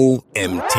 OMT.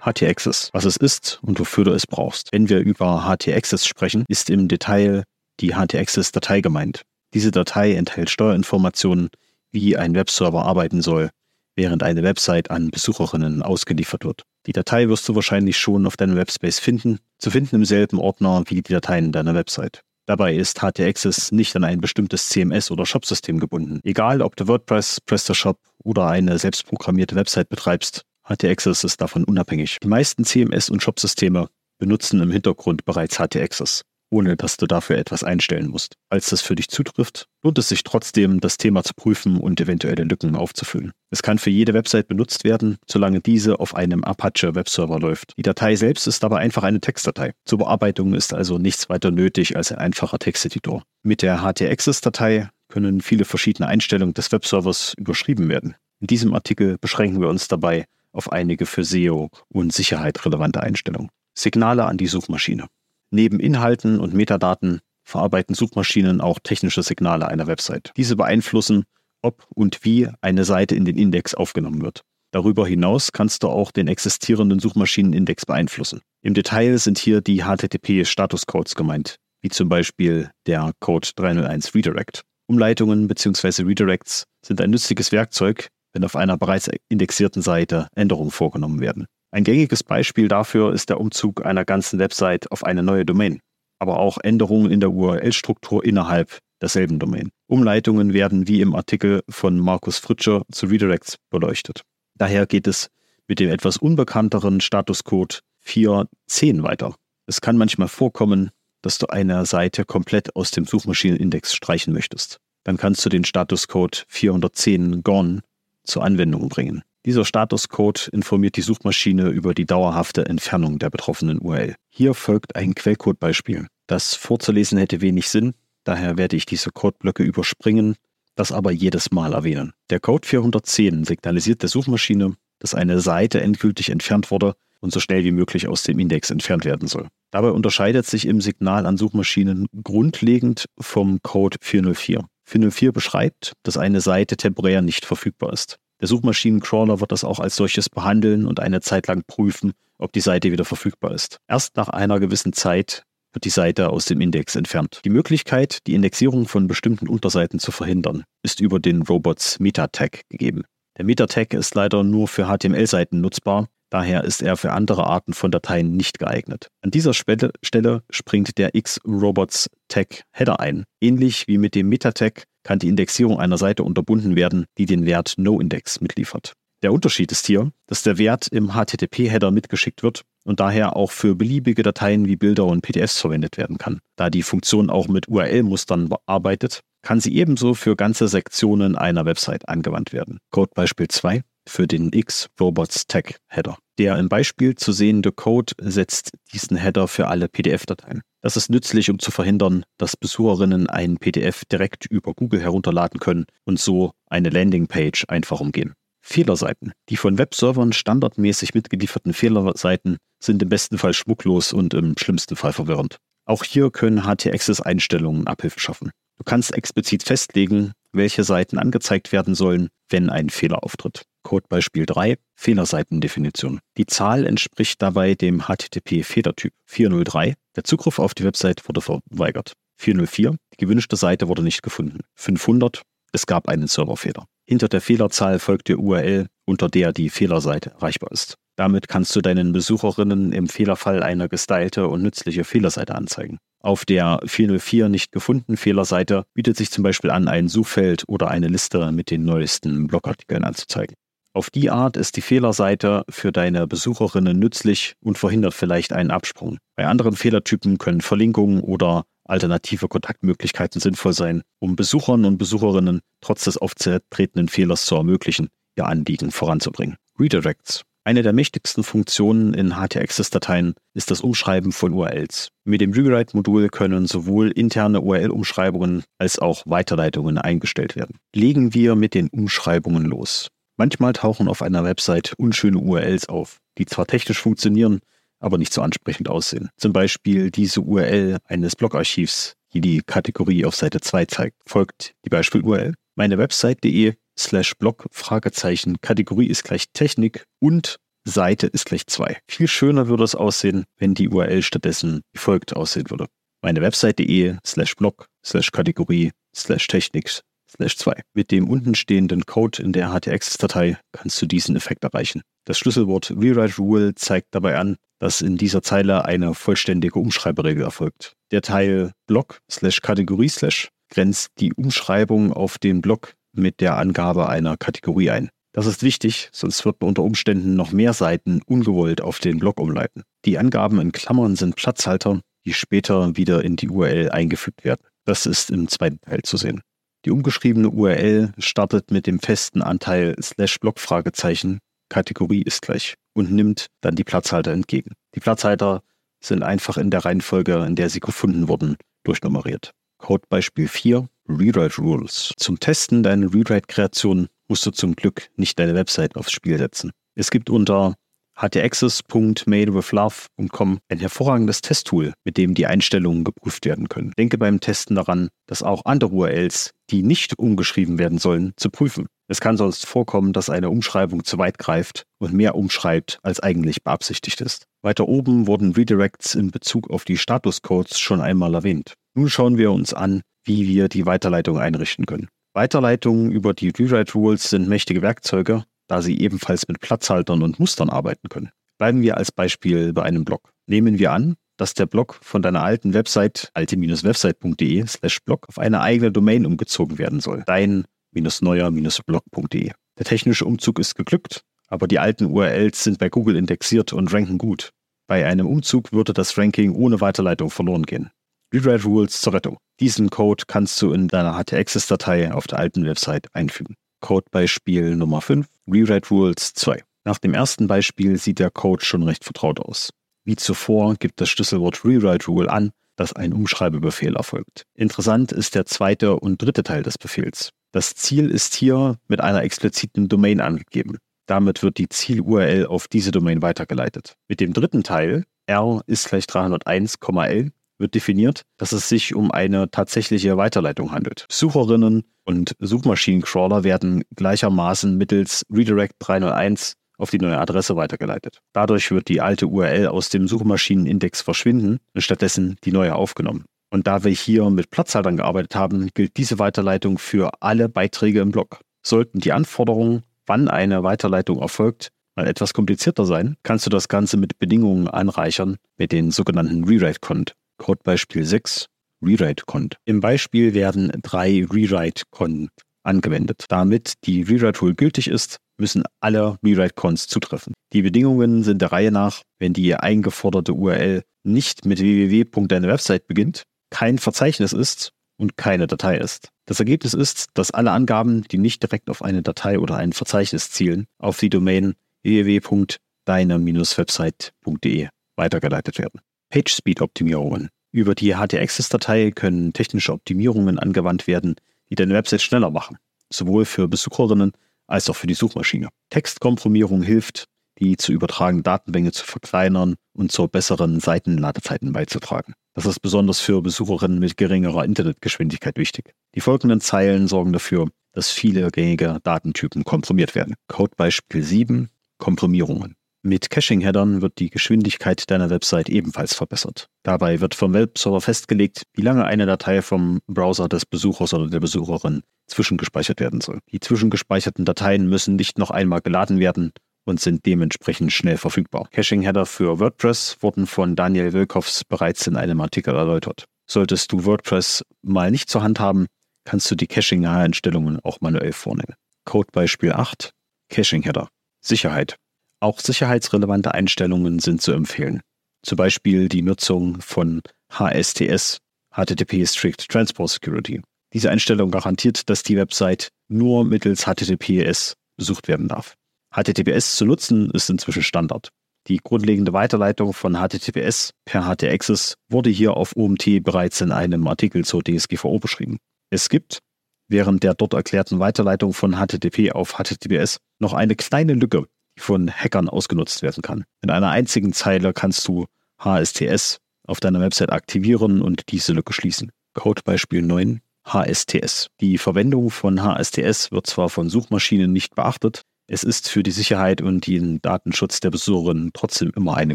HT-Access, was es ist und wofür du es brauchst. Wenn wir über HT-Access sprechen, ist im Detail die HT-Access-Datei gemeint. Diese Datei enthält Steuerinformationen, wie ein Webserver arbeiten soll, während eine Website an Besucherinnen ausgeliefert wird. Die Datei wirst du wahrscheinlich schon auf deinem Webspace finden, zu finden im selben Ordner wie die Dateien deiner Website. Dabei ist HT-Access nicht an ein bestimmtes CMS oder Shopsystem gebunden. Egal, ob du WordPress, PrestaShop oder eine selbstprogrammierte Website betreibst, HT-Access ist davon unabhängig. Die meisten CMS und Shopsysteme benutzen im Hintergrund bereits HT-Access ohne dass du dafür etwas einstellen musst. Als das für dich zutrifft, lohnt es sich trotzdem, das Thema zu prüfen und eventuelle Lücken aufzufüllen. Es kann für jede Website benutzt werden, solange diese auf einem Apache Webserver läuft. Die Datei selbst ist aber einfach eine Textdatei. Zur Bearbeitung ist also nichts weiter nötig als ein einfacher Texteditor. Mit der HT-Access-Datei können viele verschiedene Einstellungen des Webservers überschrieben werden. In diesem Artikel beschränken wir uns dabei auf einige für SEO und Sicherheit relevante Einstellungen. Signale an die Suchmaschine. Neben Inhalten und Metadaten verarbeiten Suchmaschinen auch technische Signale einer Website. Diese beeinflussen, ob und wie eine Seite in den Index aufgenommen wird. Darüber hinaus kannst du auch den existierenden Suchmaschinenindex beeinflussen. Im Detail sind hier die HTTP-Statuscodes gemeint, wie zum Beispiel der Code 301 Redirect. Umleitungen bzw. Redirects sind ein nützliches Werkzeug, wenn auf einer bereits indexierten Seite Änderungen vorgenommen werden. Ein gängiges Beispiel dafür ist der Umzug einer ganzen Website auf eine neue Domain, aber auch Änderungen in der URL-Struktur innerhalb derselben Domain. Umleitungen werden wie im Artikel von Markus Fritscher zu Redirects beleuchtet. Daher geht es mit dem etwas unbekannteren Statuscode 4.10 weiter. Es kann manchmal vorkommen, dass du eine Seite komplett aus dem Suchmaschinenindex streichen möchtest. Dann kannst du den Statuscode 410 Gone zur Anwendung bringen. Dieser Statuscode informiert die Suchmaschine über die dauerhafte Entfernung der betroffenen URL. Hier folgt ein Quellcode-Beispiel. Das vorzulesen hätte wenig Sinn, daher werde ich diese Codeblöcke überspringen, das aber jedes Mal erwähnen. Der Code 410 signalisiert der Suchmaschine, dass eine Seite endgültig entfernt wurde und so schnell wie möglich aus dem Index entfernt werden soll. Dabei unterscheidet sich im Signal an Suchmaschinen grundlegend vom Code 404. 404 beschreibt, dass eine Seite temporär nicht verfügbar ist. Der Suchmaschinencrawler wird das auch als solches behandeln und eine Zeit lang prüfen, ob die Seite wieder verfügbar ist. Erst nach einer gewissen Zeit wird die Seite aus dem Index entfernt. Die Möglichkeit, die Indexierung von bestimmten Unterseiten zu verhindern, ist über den Robots Meta-Tag gegeben. Der Meta-Tag ist leider nur für HTML-Seiten nutzbar, daher ist er für andere Arten von Dateien nicht geeignet. An dieser Stelle springt der X-Robots Tag Header ein. Ähnlich wie mit dem Meta-Tag kann die Indexierung einer Seite unterbunden werden, die den Wert NoIndex mitliefert. Der Unterschied ist hier, dass der Wert im HTTP-Header mitgeschickt wird und daher auch für beliebige Dateien wie Bilder und PDFs verwendet werden kann. Da die Funktion auch mit URL-Mustern arbeitet, kann sie ebenso für ganze Sektionen einer Website angewandt werden. Codebeispiel 2 für den X-Robots Tag Header. Der im Beispiel zu sehende Code setzt diesen Header für alle PDF-Dateien. Das ist nützlich, um zu verhindern, dass Besucherinnen ein PDF direkt über Google herunterladen können und so eine Landingpage einfach umgehen. Fehlerseiten. Die von Webservern standardmäßig mitgelieferten Fehlerseiten sind im besten Fall schmucklos und im schlimmsten Fall verwirrend. Auch hier können HT-Access-Einstellungen Abhilfe schaffen. Du kannst explizit festlegen, welche Seiten angezeigt werden sollen, wenn ein Fehler auftritt. Codebeispiel 3, Fehlerseitendefinition. Die Zahl entspricht dabei dem HTTP-Fehlertyp 403. Der Zugriff auf die Website wurde verweigert. 404, die gewünschte Seite wurde nicht gefunden. 500, es gab einen Serverfehler. Hinter der Fehlerzahl folgt die URL, unter der die Fehlerseite erreichbar ist. Damit kannst du deinen Besucherinnen im Fehlerfall eine gestylte und nützliche Fehlerseite anzeigen. Auf der 404 nicht gefunden Fehlerseite bietet sich zum Beispiel an, ein Suchfeld oder eine Liste mit den neuesten Blogartikeln anzuzeigen. Auf die Art ist die Fehlerseite für deine Besucherinnen nützlich und verhindert vielleicht einen Absprung. Bei anderen Fehlertypen können Verlinkungen oder alternative Kontaktmöglichkeiten sinnvoll sein, um Besuchern und Besucherinnen trotz des aufzutretenden Fehlers zu ermöglichen, ihr Anliegen voranzubringen. Redirects. Eine der mächtigsten Funktionen in HT-Access-Dateien ist das Umschreiben von URLs. Mit dem Rewrite-Modul können sowohl interne URL-Umschreibungen als auch Weiterleitungen eingestellt werden. Legen wir mit den Umschreibungen los. Manchmal tauchen auf einer Website unschöne URLs auf, die zwar technisch funktionieren, aber nicht so ansprechend aussehen. Zum Beispiel diese URL eines Blogarchivs, die die Kategorie auf Seite 2 zeigt. Folgt die Beispiel-URL meinewebsite.de slash Blog Fragezeichen Kategorie ist gleich Technik und Seite ist gleich 2. Viel schöner würde es aussehen, wenn die URL stattdessen wie folgt aussehen würde. Meine Website.de slash Blog slash Kategorie slash Technik slash 2. Mit dem unten stehenden Code in der HTX-Datei kannst du diesen Effekt erreichen. Das Schlüsselwort Rewrite Rule zeigt dabei an, dass in dieser Zeile eine vollständige Umschreiberegel erfolgt. Der Teil Block slash Kategorie slash grenzt die Umschreibung auf den Block mit der Angabe einer Kategorie ein. Das ist wichtig, sonst wird man unter Umständen noch mehr Seiten ungewollt auf den Block umleiten. Die Angaben in Klammern sind Platzhalter, die später wieder in die URL eingefügt werden. Das ist im zweiten Teil zu sehen. Die umgeschriebene URL startet mit dem festen Anteil slash Block Fragezeichen, Kategorie ist gleich und nimmt dann die Platzhalter entgegen. Die Platzhalter sind einfach in der Reihenfolge, in der sie gefunden wurden, durchnummeriert. Codebeispiel 4, Rewrite Rules. Zum Testen deiner Rewrite-Kreation musst du zum Glück nicht deine Website aufs Spiel setzen. Es gibt unter htaccess.madewithlove.com ein hervorragendes Testtool, mit dem die Einstellungen geprüft werden können. Denke beim Testen daran, dass auch andere URLs, die nicht umgeschrieben werden sollen, zu prüfen. Es kann sonst vorkommen, dass eine Umschreibung zu weit greift und mehr umschreibt, als eigentlich beabsichtigt ist. Weiter oben wurden Redirects in Bezug auf die Statuscodes schon einmal erwähnt. Nun schauen wir uns an, wie wir die Weiterleitung einrichten können. Weiterleitungen über die Rewrite Rules sind mächtige Werkzeuge, da sie ebenfalls mit Platzhaltern und Mustern arbeiten können. Bleiben wir als Beispiel bei einem Blog. Nehmen wir an, dass der Blog von deiner alten Website alte-website.de slash blog auf eine eigene Domain umgezogen werden soll. Dein-neuer-blog.de. Der technische Umzug ist geglückt, aber die alten URLs sind bei Google indexiert und ranken gut. Bei einem Umzug würde das Ranking ohne Weiterleitung verloren gehen. Rewrite Rules zur Rettung. Diesen Code kannst du in deiner HTXS-Datei auf der alten Website einfügen. Codebeispiel Nummer 5, Rewrite Rules 2. Nach dem ersten Beispiel sieht der Code schon recht vertraut aus. Wie zuvor gibt das Schlüsselwort Rewrite Rule an, dass ein Umschreibebefehl erfolgt. Interessant ist der zweite und dritte Teil des Befehls. Das Ziel ist hier mit einer expliziten Domain angegeben. Damit wird die Ziel-URL auf diese Domain weitergeleitet. Mit dem dritten Teil, r ist gleich 301,l, wird definiert, dass es sich um eine tatsächliche Weiterleitung handelt. Sucherinnen und Suchmaschinencrawler werden gleichermaßen mittels Redirect 301 auf die neue Adresse weitergeleitet. Dadurch wird die alte URL aus dem Suchmaschinenindex verschwinden und stattdessen die neue aufgenommen. Und da wir hier mit Platzhaltern gearbeitet haben, gilt diese Weiterleitung für alle Beiträge im Blog. Sollten die Anforderungen, wann eine Weiterleitung erfolgt, mal etwas komplizierter sein, kannst du das Ganze mit Bedingungen anreichern mit den sogenannten Rewrite-Cont. Codebeispiel 6 Rewrite-Cont. Im Beispiel werden drei Rewrite-Cont angewendet. Damit die Rewrite-Rule gültig ist, müssen alle Rewrite-Cons zutreffen. Die Bedingungen sind der Reihe nach, wenn die eingeforderte URL nicht mit www.deine Website beginnt, kein Verzeichnis ist und keine Datei ist. Das Ergebnis ist, dass alle Angaben, die nicht direkt auf eine Datei oder ein Verzeichnis zielen, auf die Domain www.deine-website.de weitergeleitet werden. PageSpeed-Optimierungen. Über die HT-Access-Datei können technische Optimierungen angewandt werden, die deine Website schneller machen, sowohl für Besucherinnen als auch für die Suchmaschine. Textkomprimierung hilft, die zu übertragene Datenmenge zu verkleinern und zur besseren Seitenladezeiten beizutragen. Das ist besonders für Besucherinnen mit geringerer Internetgeschwindigkeit wichtig. Die folgenden Zeilen sorgen dafür, dass viele gängige Datentypen komprimiert werden. Codebeispiel 7 Komprimierungen. Mit Caching-Headern wird die Geschwindigkeit deiner Website ebenfalls verbessert. Dabei wird vom Webserver festgelegt, wie lange eine Datei vom Browser des Besuchers oder der Besucherin zwischengespeichert werden soll. Die zwischengespeicherten Dateien müssen nicht noch einmal geladen werden und sind dementsprechend schnell verfügbar. Caching-Header für WordPress wurden von Daniel Wilkoffs bereits in einem Artikel erläutert. Solltest du WordPress mal nicht zur Hand haben, kannst du die Caching-Einstellungen auch manuell vornehmen. Codebeispiel 8. Caching-Header. Sicherheit. Auch sicherheitsrelevante Einstellungen sind zu empfehlen. Zum Beispiel die Nutzung von HSTS, HTTP Strict Transport Security. Diese Einstellung garantiert, dass die Website nur mittels HTTPS besucht werden darf. HTTPS zu nutzen ist inzwischen Standard. Die grundlegende Weiterleitung von HTTPS per HT-Access wurde hier auf OMT bereits in einem Artikel zur DSGVO beschrieben. Es gibt, während der dort erklärten Weiterleitung von HTTP auf HTTPS, noch eine kleine Lücke, von Hackern ausgenutzt werden kann. In einer einzigen Zeile kannst du HSTS auf deiner Website aktivieren und diese Lücke schließen. Codebeispiel 9. HSTS. Die Verwendung von HSTS wird zwar von Suchmaschinen nicht beachtet, es ist für die Sicherheit und den Datenschutz der Besucherin trotzdem immer eine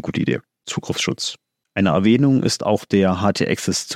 gute Idee. Zugriffsschutz. Eine Erwähnung ist auch der HT-Access.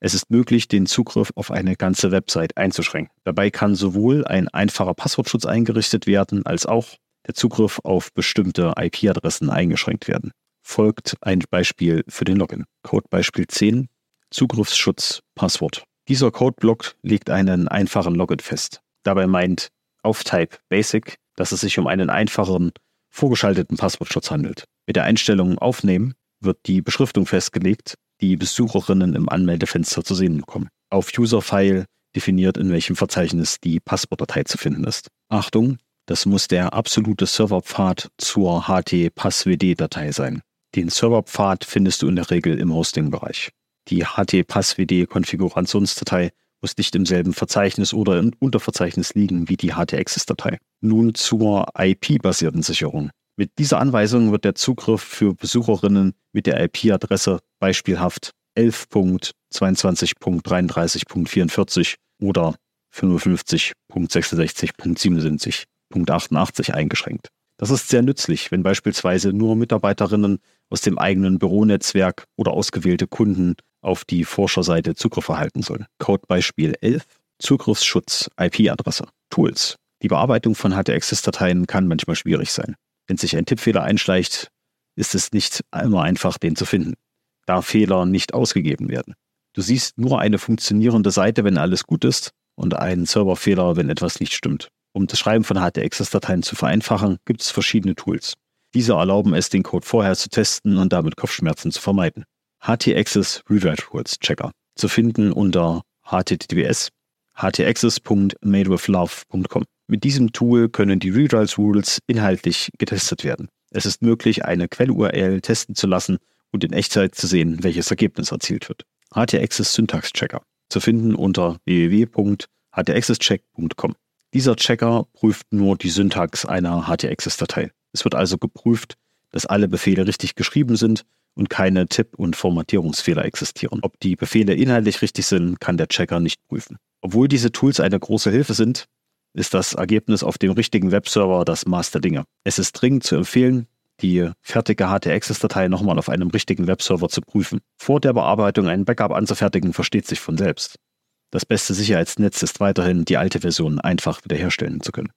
Es ist möglich, den Zugriff auf eine ganze Website einzuschränken. Dabei kann sowohl ein einfacher Passwortschutz eingerichtet werden, als auch der Zugriff auf bestimmte IP-Adressen eingeschränkt werden. Folgt ein Beispiel für den Login. Codebeispiel 10. Zugriffsschutz Passwort. Dieser Codeblock legt einen einfachen Login fest. Dabei meint auf Type Basic, dass es sich um einen einfachen vorgeschalteten Passwortschutz handelt. Mit der Einstellung Aufnehmen wird die Beschriftung festgelegt, die Besucherinnen im Anmeldefenster zu sehen bekommen. Auf User-File definiert, in welchem Verzeichnis die Passwortdatei zu finden ist. Achtung, das muss der absolute Serverpfad zur HT-Passwd-Datei sein. Den Serverpfad findest du in der Regel im Hosting-Bereich. Die HT-Passwd-Konfigurationsdatei muss nicht im selben Verzeichnis oder im Unterverzeichnis liegen wie die HT-Access-Datei. Nun zur IP-basierten Sicherung. Mit dieser Anweisung wird der Zugriff für Besucherinnen mit der IP-Adresse beispielhaft 11.22.33.44 oder 55.66.77.88 eingeschränkt. Das ist sehr nützlich, wenn beispielsweise nur Mitarbeiterinnen aus dem eigenen Büronetzwerk oder ausgewählte Kunden auf die Forscherseite Zugriff erhalten sollen. Codebeispiel 11. Zugriffsschutz IP-Adresse. Tools. Die Bearbeitung von HT-Access-Dateien kann manchmal schwierig sein. Wenn sich ein Tippfehler einschleicht, ist es nicht immer einfach, den zu finden, da Fehler nicht ausgegeben werden. Du siehst nur eine funktionierende Seite, wenn alles gut ist, und einen Serverfehler, wenn etwas nicht stimmt. Um das Schreiben von HT-Access-Dateien zu vereinfachen, gibt es verschiedene Tools. Diese erlauben es, den Code vorher zu testen und damit Kopfschmerzen zu vermeiden. HT-Access Rewrite Rules Checker zu finden unter https htaccess.madewithlove.com. Mit diesem Tool können die Rewrite Rules inhaltlich getestet werden. Es ist möglich, eine Quell-URL testen zu lassen und in Echtzeit zu sehen, welches Ergebnis erzielt wird. HT-Access Syntax Checker zu finden unter www.htaccesscheck.com. Dieser Checker prüft nur die Syntax einer HT-Access-Datei. Es wird also geprüft, dass alle Befehle richtig geschrieben sind und keine Tipp- und Formatierungsfehler existieren. Ob die Befehle inhaltlich richtig sind, kann der Checker nicht prüfen. Obwohl diese Tools eine große Hilfe sind, ist das Ergebnis auf dem richtigen Webserver das Maß der Dinge. Es ist dringend zu empfehlen, die fertige HT-Access-Datei nochmal auf einem richtigen Webserver zu prüfen. Vor der Bearbeitung ein Backup anzufertigen, versteht sich von selbst. Das beste Sicherheitsnetz ist weiterhin, die alte Version einfach wiederherstellen zu können.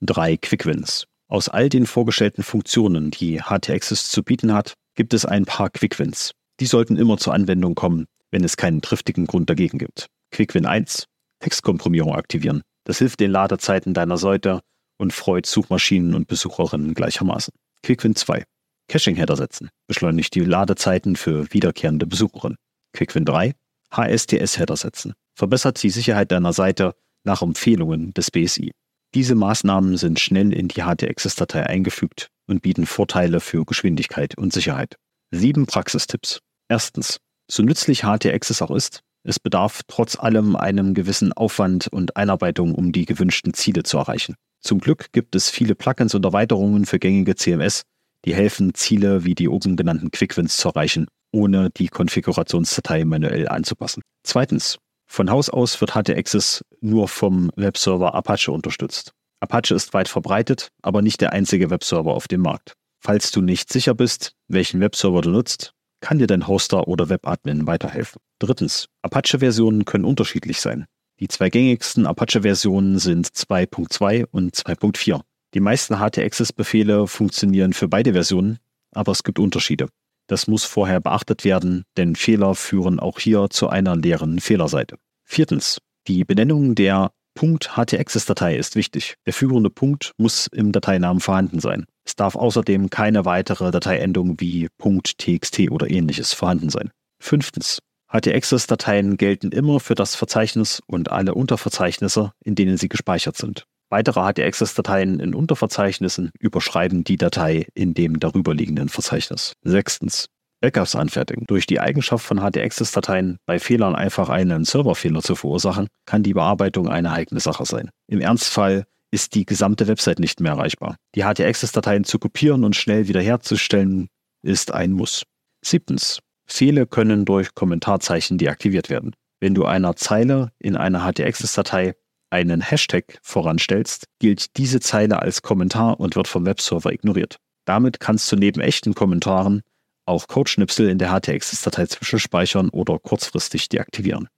Drei Quickwins. Aus all den vorgestellten Funktionen, die HT-Access zu bieten hat, gibt es ein paar Quickwins. Die sollten immer zur Anwendung kommen, wenn es keinen triftigen Grund dagegen gibt. Quickwin 1. Textkomprimierung aktivieren. Das hilft den Ladezeiten deiner Seite und freut Suchmaschinen und Besucherinnen gleichermaßen. Quickwin 2. Caching-Header setzen. Beschleunigt die Ladezeiten für wiederkehrende Besucherinnen. Quickwin 3. HSTS-Header setzen. Verbessert die Sicherheit deiner Seite nach Empfehlungen des BSI. Diese Maßnahmen sind schnell in die HT-Access-Datei eingefügt und bieten Vorteile für Geschwindigkeit und Sicherheit. Sieben Praxistipps. Erstens. So nützlich HT-Access auch ist, es bedarf trotz allem einem gewissen Aufwand und Einarbeitung, um die gewünschten Ziele zu erreichen. Zum Glück gibt es viele Plugins und Erweiterungen für gängige CMS, die helfen, Ziele wie die oben genannten Quickwins zu erreichen, ohne die Konfigurationsdatei manuell anzupassen. Zweitens. Von Haus aus wird HT-Access nur vom Webserver Apache unterstützt. Apache ist weit verbreitet, aber nicht der einzige Webserver auf dem Markt. Falls du nicht sicher bist, welchen Webserver du nutzt, kann dir dein Hoster oder Webadmin weiterhelfen. Drittens, Apache-Versionen können unterschiedlich sein. Die zwei gängigsten Apache-Versionen sind 2.2 und 2.4. Die meisten HT-Access-Befehle funktionieren für beide Versionen, aber es gibt Unterschiede. Das muss vorher beachtet werden, denn Fehler führen auch hier zu einer leeren Fehlerseite. Viertens, die Benennung der .htaccess-Datei ist wichtig. Der führende Punkt muss im Dateinamen vorhanden sein. Es darf außerdem keine weitere Dateiendung wie .txt oder ähnliches vorhanden sein. Fünftens. HT-Access-Dateien gelten immer für das Verzeichnis und alle Unterverzeichnisse, in denen sie gespeichert sind. Weitere HT-Access-Dateien in Unterverzeichnissen überschreiben die Datei in dem darüberliegenden Verzeichnis. Sechstens. Backups anfertigen. Durch die Eigenschaft von HT-Access-Dateien bei Fehlern einfach einen Serverfehler zu verursachen, kann die Bearbeitung eine heikle Sache sein. Im Ernstfall ist die gesamte Website nicht mehr erreichbar. Die HT-Access-Dateien zu kopieren und schnell wiederherzustellen ist ein Muss. Siebtens. Fehler können durch Kommentarzeichen deaktiviert werden. Wenn du einer Zeile in einer HT-Access-Datei einen Hashtag voranstellst, gilt diese Zeile als Kommentar und wird vom Webserver ignoriert. Damit kannst du neben echten Kommentaren auch Codeschnipsel in der HT-Access-Datei zwischenspeichern oder kurzfristig deaktivieren.